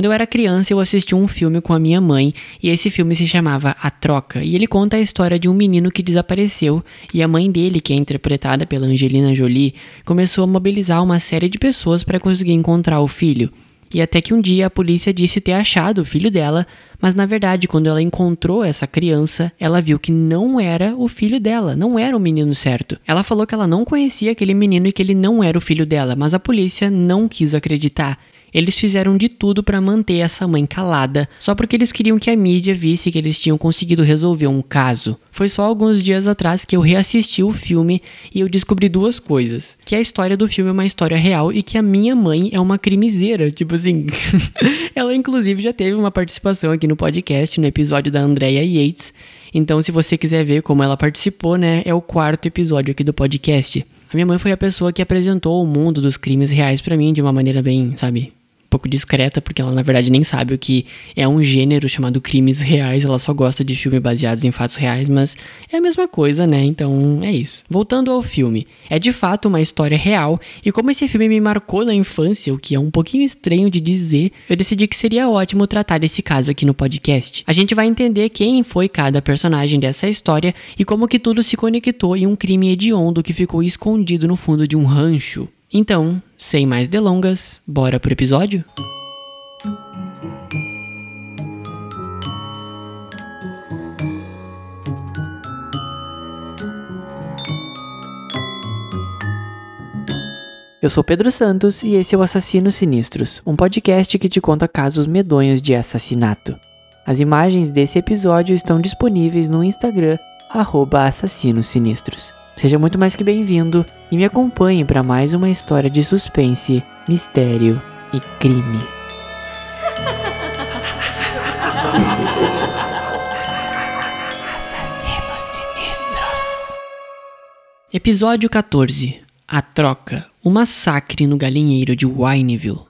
Quando eu era criança, eu assisti um filme com a minha mãe e esse filme se chamava A Troca. E ele conta a história de um menino que desapareceu e a mãe dele, que é interpretada pela Angelina Jolie, começou a mobilizar uma série de pessoas para conseguir encontrar o filho. E até que um dia a polícia disse ter achado o filho dela, mas na verdade, quando ela encontrou essa criança, ela viu que não era o filho dela, não era o menino certo. Ela falou que ela não conhecia aquele menino e que ele não era o filho dela, mas a polícia não quis acreditar. Eles fizeram de tudo para manter essa mãe calada, só porque eles queriam que a mídia visse que eles tinham conseguido resolver um caso. Foi só alguns dias atrás que eu reassisti o filme e eu descobri duas coisas: que a história do filme é uma história real e que a minha mãe é uma crimiseira, tipo assim. ela inclusive já teve uma participação aqui no podcast no episódio da Andrea Yates. Então, se você quiser ver como ela participou, né, é o quarto episódio aqui do podcast. A minha mãe foi a pessoa que apresentou o mundo dos crimes reais para mim de uma maneira bem, sabe, pouco discreta, porque ela na verdade nem sabe o que é um gênero chamado crimes reais, ela só gosta de filmes baseados em fatos reais, mas é a mesma coisa, né? Então é isso. Voltando ao filme, é de fato uma história real, e como esse filme me marcou na infância, o que é um pouquinho estranho de dizer, eu decidi que seria ótimo tratar desse caso aqui no podcast. A gente vai entender quem foi cada personagem dessa história e como que tudo se conectou em um crime hediondo que ficou escondido no fundo de um rancho. Então, sem mais delongas, bora pro episódio? Eu sou Pedro Santos e esse é o Assassinos Sinistros, um podcast que te conta casos medonhos de assassinato. As imagens desse episódio estão disponíveis no Instagram, arroba Assassinos Sinistros. Seja muito mais que bem-vindo e me acompanhe para mais uma história de suspense, mistério e crime. Assassinos Sinistros. Episódio 14 A Troca O Massacre no Galinheiro de Wineville.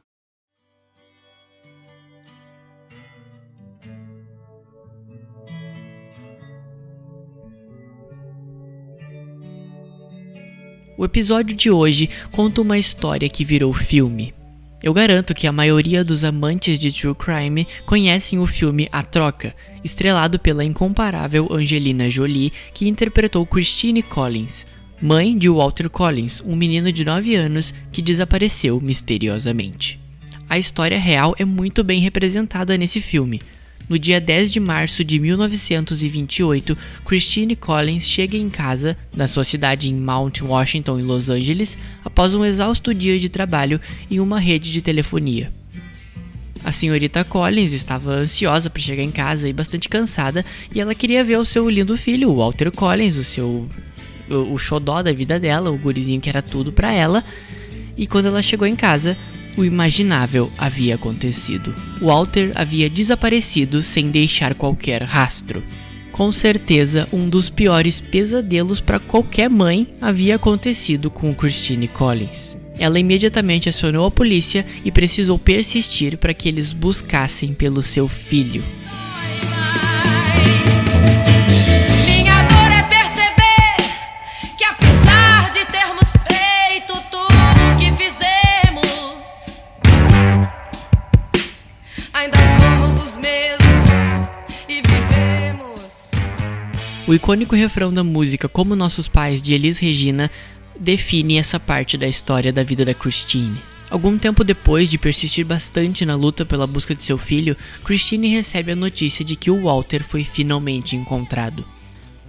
O episódio de hoje conta uma história que virou filme. Eu garanto que a maioria dos amantes de True Crime conhecem o filme A Troca, estrelado pela incomparável Angelina Jolie, que interpretou Christine Collins, mãe de Walter Collins, um menino de 9 anos que desapareceu misteriosamente. A história real é muito bem representada nesse filme, no dia 10 de março de 1928, Christine Collins chega em casa, na sua cidade em Mount Washington, em Los Angeles, após um exausto dia de trabalho em uma rede de telefonia. A senhorita Collins estava ansiosa para chegar em casa e bastante cansada, e ela queria ver o seu lindo filho, Walter Collins, o seu o, xodó da vida dela, o gurizinho que era tudo para ela. E quando ela chegou em casa, o imaginável havia acontecido. Walter havia desaparecido sem deixar qualquer rastro. Com certeza, um dos piores pesadelos para qualquer mãe havia acontecido com Christine Collins. Ela imediatamente acionou a polícia e precisou persistir para que eles buscassem pelo seu filho. O icônico refrão da música Como Nossos Pais de Elis Regina define essa parte da história da vida da Christine. Algum tempo depois de persistir bastante na luta pela busca de seu filho, Christine recebe a notícia de que o Walter foi finalmente encontrado.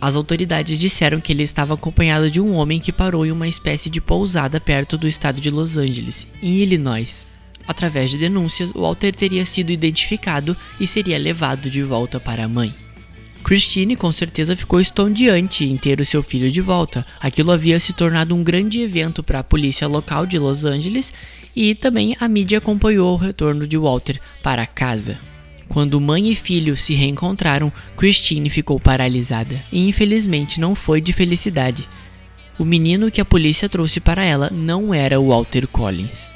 As autoridades disseram que ele estava acompanhado de um homem que parou em uma espécie de pousada perto do estado de Los Angeles, em Illinois. Através de denúncias, Walter teria sido identificado e seria levado de volta para a mãe. Christine com certeza ficou estondiante em ter o seu filho de volta. Aquilo havia se tornado um grande evento para a polícia local de Los Angeles e também a mídia acompanhou o retorno de Walter para casa. Quando mãe e filho se reencontraram, Christine ficou paralisada e infelizmente não foi de felicidade. O menino que a polícia trouxe para ela não era o Walter Collins.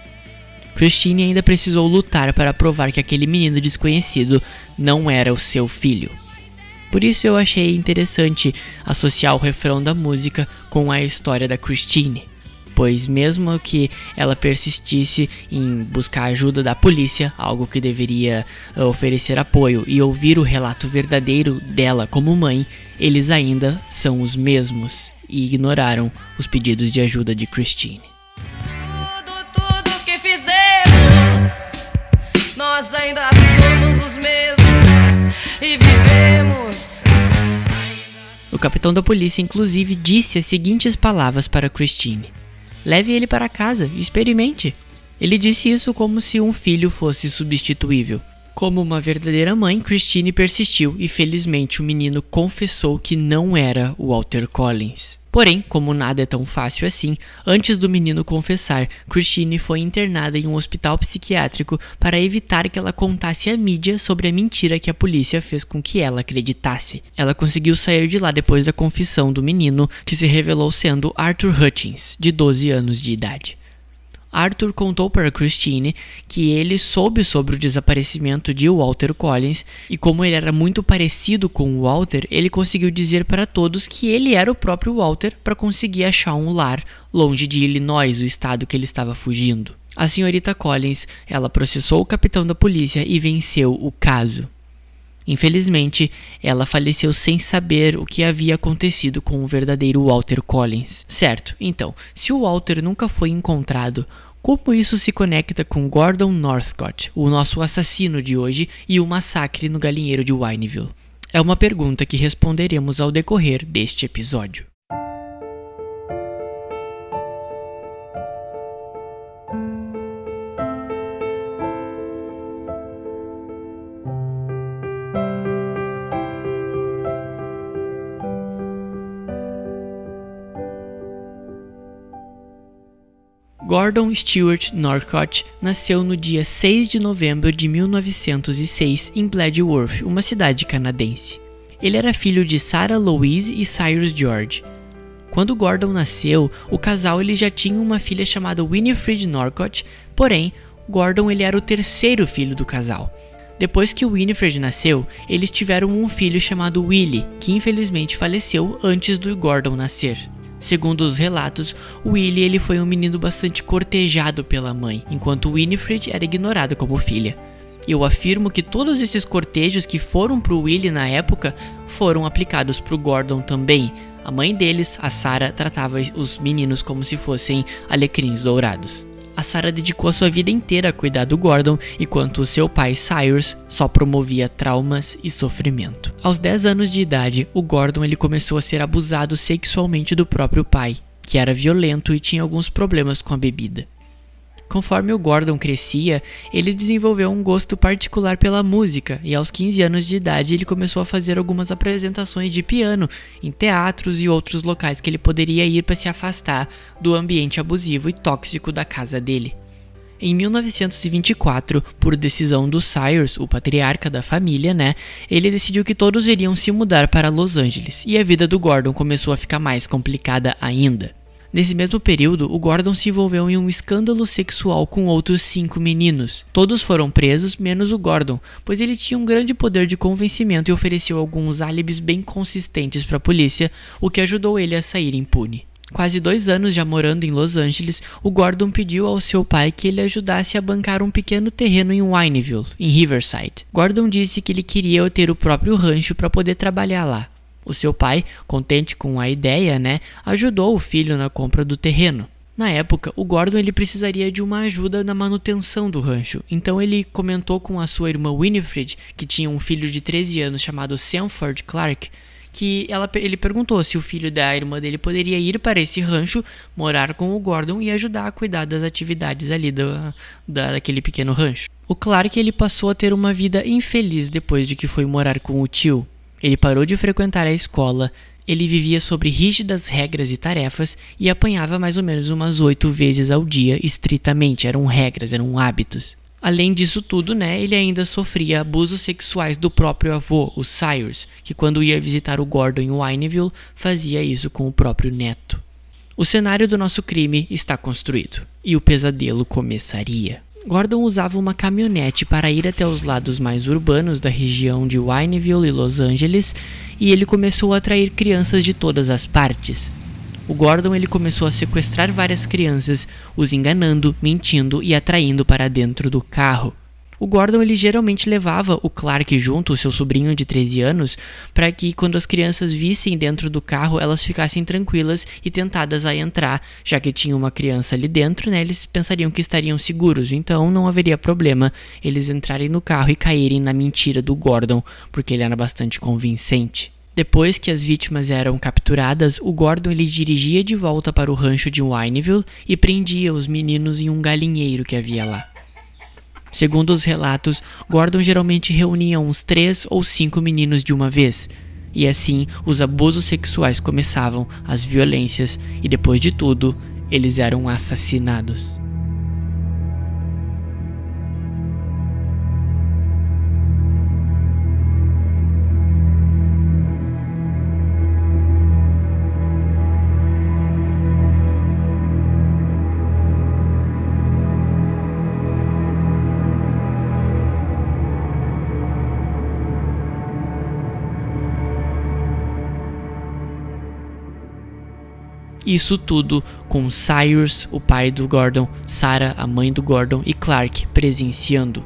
Christine ainda precisou lutar para provar que aquele menino desconhecido não era o seu filho. Por isso eu achei interessante associar o refrão da música com a história da Christine. pois mesmo que ela persistisse em buscar ajuda da polícia, algo que deveria uh, oferecer apoio e ouvir o relato verdadeiro dela como mãe, eles ainda são os mesmos e ignoraram os pedidos de ajuda de Christine. Nós ainda somos os mesmos e vivemos. O capitão da polícia, inclusive, disse as seguintes palavras para Christine: Leve ele para casa e experimente. Ele disse isso como se um filho fosse substituível. Como uma verdadeira mãe, Christine persistiu e felizmente o menino confessou que não era o Walter Collins. Porém, como nada é tão fácil assim, antes do menino confessar, Christine foi internada em um hospital psiquiátrico para evitar que ela contasse à mídia sobre a mentira que a polícia fez com que ela acreditasse. Ela conseguiu sair de lá depois da confissão do menino, que se revelou sendo Arthur Hutchins, de 12 anos de idade. Arthur contou para Christine que ele soube sobre o desaparecimento de Walter Collins e como ele era muito parecido com Walter, ele conseguiu dizer para todos que ele era o próprio Walter para conseguir achar um lar longe de Illinois, o estado que ele estava fugindo. A senhorita Collins, ela processou o capitão da polícia e venceu o caso. Infelizmente, ela faleceu sem saber o que havia acontecido com o verdadeiro Walter Collins. Certo, então, se o Walter nunca foi encontrado, como isso se conecta com Gordon Northcott, o nosso assassino de hoje, e o massacre no galinheiro de Wineville? É uma pergunta que responderemos ao decorrer deste episódio. Gordon Stewart Norcott nasceu no dia 6 de novembro de 1906 em Bladworth, uma cidade canadense. Ele era filho de Sarah Louise e Cyrus George. Quando Gordon nasceu, o casal ele já tinha uma filha chamada Winifred Norcott, porém, Gordon ele era o terceiro filho do casal. Depois que Winifred nasceu, eles tiveram um filho chamado Willie, que infelizmente faleceu antes do Gordon nascer. Segundo os relatos, Willie ele foi um menino bastante cortejado pela mãe, enquanto Winifred era ignorada como filha. Eu afirmo que todos esses cortejos que foram pro Willie na época foram aplicados pro Gordon também. A mãe deles, a Sarah, tratava os meninos como se fossem alecrins dourados a Sarah dedicou a sua vida inteira a cuidar do Gordon, enquanto seu pai Cyrus só promovia traumas e sofrimento. Aos 10 anos de idade, o Gordon ele começou a ser abusado sexualmente do próprio pai, que era violento e tinha alguns problemas com a bebida. Conforme o Gordon crescia, ele desenvolveu um gosto particular pela música e aos 15 anos de idade ele começou a fazer algumas apresentações de piano em teatros e outros locais que ele poderia ir para se afastar do ambiente abusivo e tóxico da casa dele. Em 1924, por decisão do Cyrus, o patriarca da família, né, ele decidiu que todos iriam se mudar para Los Angeles e a vida do Gordon começou a ficar mais complicada ainda. Nesse mesmo período, o Gordon se envolveu em um escândalo sexual com outros cinco meninos. Todos foram presos, menos o Gordon, pois ele tinha um grande poder de convencimento e ofereceu alguns álibis bem consistentes para a polícia, o que ajudou ele a sair impune. Quase dois anos já morando em Los Angeles, o Gordon pediu ao seu pai que ele ajudasse a bancar um pequeno terreno em Wineville, em Riverside. Gordon disse que ele queria ter o próprio rancho para poder trabalhar lá. O seu pai, contente com a ideia, né, ajudou o filho na compra do terreno. Na época, o Gordon ele precisaria de uma ajuda na manutenção do rancho, então ele comentou com a sua irmã Winifred, que tinha um filho de 13 anos chamado Sanford Clark, que ela, ele perguntou se o filho da irmã dele poderia ir para esse rancho, morar com o Gordon e ajudar a cuidar das atividades ali do, da, daquele pequeno rancho. O Clark ele passou a ter uma vida infeliz depois de que foi morar com o tio. Ele parou de frequentar a escola, ele vivia sobre rígidas regras e tarefas e apanhava mais ou menos umas oito vezes ao dia, estritamente, eram regras, eram hábitos. Além disso tudo, né, ele ainda sofria abusos sexuais do próprio avô, o Cyrus, que quando ia visitar o Gordon em Wineville, fazia isso com o próprio neto. O cenário do nosso crime está construído, e o pesadelo começaria. Gordon usava uma caminhonete para ir até os lados mais urbanos da região de Wineville e Los Angeles, e ele começou a atrair crianças de todas as partes. o Gordon ele começou a sequestrar várias crianças, os enganando, mentindo e atraindo para dentro do carro. O Gordon ele geralmente levava o Clark junto, o seu sobrinho de 13 anos, para que quando as crianças vissem dentro do carro, elas ficassem tranquilas e tentadas a entrar, já que tinha uma criança ali dentro, né? Eles pensariam que estariam seguros, então não haveria problema eles entrarem no carro e caírem na mentira do Gordon, porque ele era bastante convincente. Depois que as vítimas eram capturadas, o Gordon ele dirigia de volta para o rancho de Wineville e prendia os meninos em um galinheiro que havia lá. Segundo os relatos, Gordon geralmente reunia uns três ou cinco meninos de uma vez. E assim, os abusos sexuais começavam, as violências, e depois de tudo, eles eram assassinados. Isso tudo com Cyrus, o pai do Gordon, Sarah, a mãe do Gordon e Clark presenciando.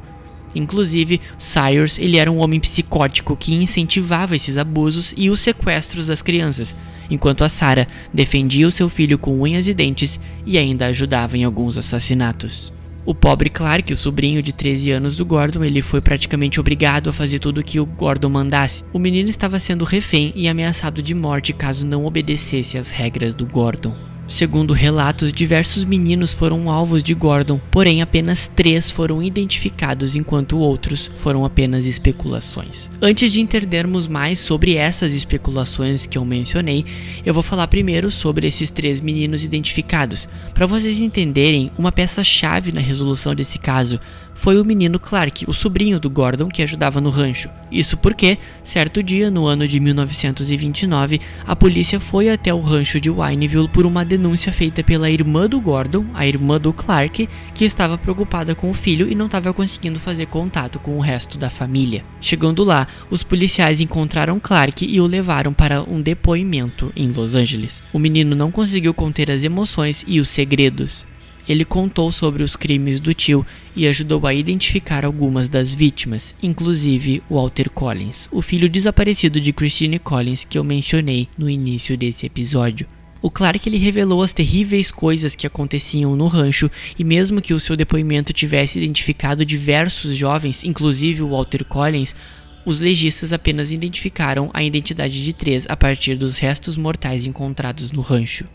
Inclusive, Cyrus ele era um homem psicótico que incentivava esses abusos e os sequestros das crianças, enquanto a Sarah defendia o seu filho com unhas e dentes e ainda ajudava em alguns assassinatos. O pobre Clark, o sobrinho de 13 anos do Gordon, ele foi praticamente obrigado a fazer tudo o que o Gordon mandasse. O menino estava sendo refém e ameaçado de morte caso não obedecesse às regras do Gordon. Segundo relatos, diversos meninos foram alvos de Gordon, porém apenas três foram identificados, enquanto outros foram apenas especulações. Antes de entendermos mais sobre essas especulações que eu mencionei, eu vou falar primeiro sobre esses três meninos identificados, para vocês entenderem uma peça-chave na resolução desse caso foi o menino Clark, o sobrinho do Gordon que ajudava no rancho. Isso porque, certo dia, no ano de 1929, a polícia foi até o rancho de Wineville por uma denúncia feita pela irmã do Gordon, a irmã do Clark, que estava preocupada com o filho e não estava conseguindo fazer contato com o resto da família. Chegando lá, os policiais encontraram Clark e o levaram para um depoimento em Los Angeles. O menino não conseguiu conter as emoções e os segredos ele contou sobre os crimes do tio e ajudou a identificar algumas das vítimas, inclusive Walter Collins, o filho desaparecido de Christine Collins que eu mencionei no início desse episódio. O Clark ele revelou as terríveis coisas que aconteciam no rancho e mesmo que o seu depoimento tivesse identificado diversos jovens, inclusive o Walter Collins, os legistas apenas identificaram a identidade de três a partir dos restos mortais encontrados no rancho.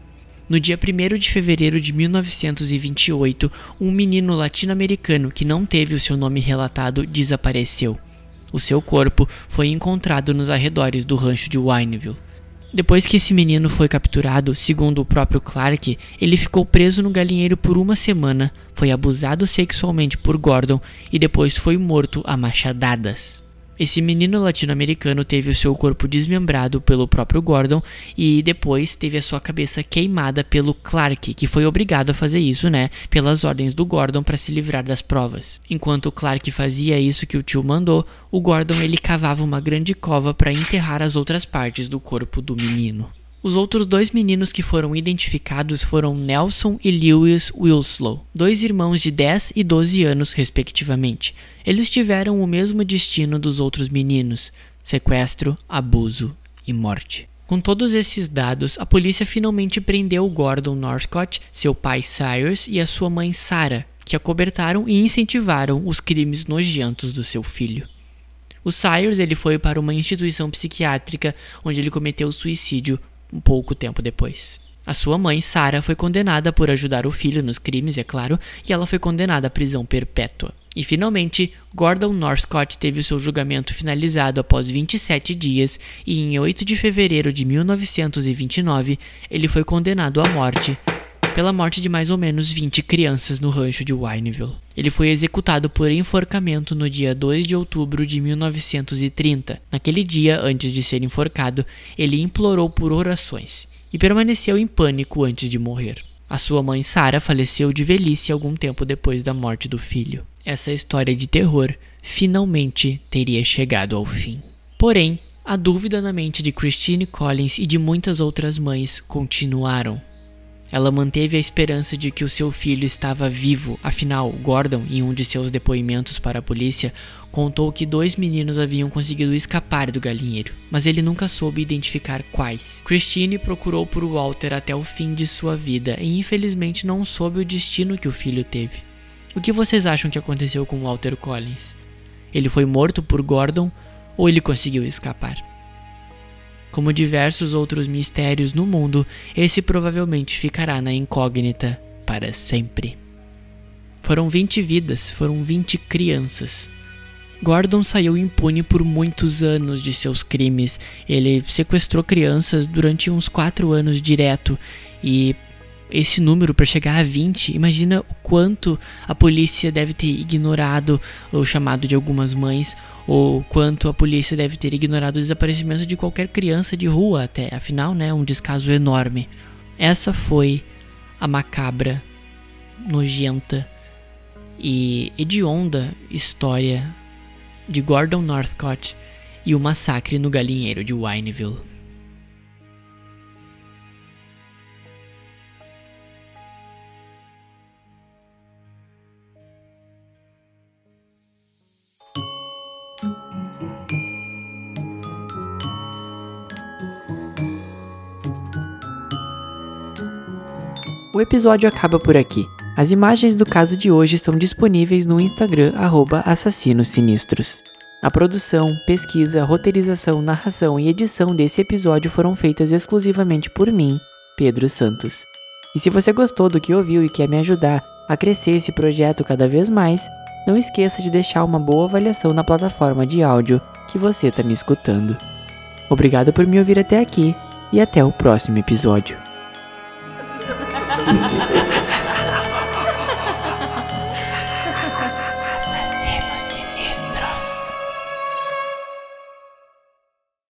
No dia 1 de fevereiro de 1928, um menino latino-americano que não teve o seu nome relatado desapareceu. O seu corpo foi encontrado nos arredores do rancho de Wineville. Depois que esse menino foi capturado, segundo o próprio Clark, ele ficou preso no galinheiro por uma semana, foi abusado sexualmente por Gordon e depois foi morto a machadadas. Esse menino latino-americano teve o seu corpo desmembrado pelo próprio Gordon e depois teve a sua cabeça queimada pelo Clark, que foi obrigado a fazer isso, né, pelas ordens do Gordon para se livrar das provas. Enquanto o Clark fazia isso que o tio mandou, o Gordon ele cavava uma grande cova para enterrar as outras partes do corpo do menino. Os outros dois meninos que foram identificados foram Nelson e Lewis Wilslow, dois irmãos de 10 e 12 anos, respectivamente. Eles tiveram o mesmo destino dos outros meninos: sequestro, abuso e morte. Com todos esses dados, a polícia finalmente prendeu Gordon Northcott, seu pai Cyrus e a sua mãe Sarah, que acobertaram e incentivaram os crimes nojentos do seu filho. O Cyrus ele foi para uma instituição psiquiátrica onde ele cometeu suicídio um pouco tempo depois. A sua mãe, Sarah, foi condenada por ajudar o filho nos crimes, é claro, e ela foi condenada à prisão perpétua. E finalmente, Gordon Northcott teve o seu julgamento finalizado após 27 dias e em 8 de fevereiro de 1929 ele foi condenado à morte pela morte de mais ou menos 20 crianças no rancho de Wineville. Ele foi executado por enforcamento no dia 2 de outubro de 1930. Naquele dia, antes de ser enforcado, ele implorou por orações e permaneceu em pânico antes de morrer. A sua mãe Sarah faleceu de velhice algum tempo depois da morte do filho. Essa história de terror finalmente teria chegado ao fim. Porém, A dúvida na mente de Christine Collins e de muitas outras mães continuaram. Ela manteve a esperança de que o seu filho estava vivo, afinal, Gordon, em um de seus depoimentos para a polícia, contou que dois meninos haviam conseguido escapar do galinheiro, mas ele nunca soube identificar quais. Christine procurou por Walter até o fim de sua vida e infelizmente não soube o destino que o filho teve. O que vocês acham que aconteceu com Walter Collins? Ele foi morto por Gordon ou ele conseguiu escapar? Como diversos outros mistérios no mundo, esse provavelmente ficará na incógnita para sempre. Foram 20 vidas, foram 20 crianças. Gordon saiu impune por muitos anos de seus crimes. Ele sequestrou crianças durante uns 4 anos direto e esse número para chegar a 20, imagina o quanto a polícia deve ter ignorado o chamado de algumas mães, ou quanto a polícia deve ter ignorado o desaparecimento de qualquer criança de rua até, afinal, né, um descaso enorme. Essa foi a macabra, nojenta e hedionda história de Gordon Northcott e o massacre no galinheiro de Wineville. O episódio acaba por aqui. As imagens do caso de hoje estão disponíveis no Instagram @assassinossinistros. A produção, pesquisa, roteirização, narração e edição desse episódio foram feitas exclusivamente por mim, Pedro Santos. E se você gostou do que ouviu e quer me ajudar a crescer esse projeto cada vez mais, não esqueça de deixar uma boa avaliação na plataforma de áudio que você está me escutando. Obrigado por me ouvir até aqui e até o próximo episódio. 哈哈哈哈哈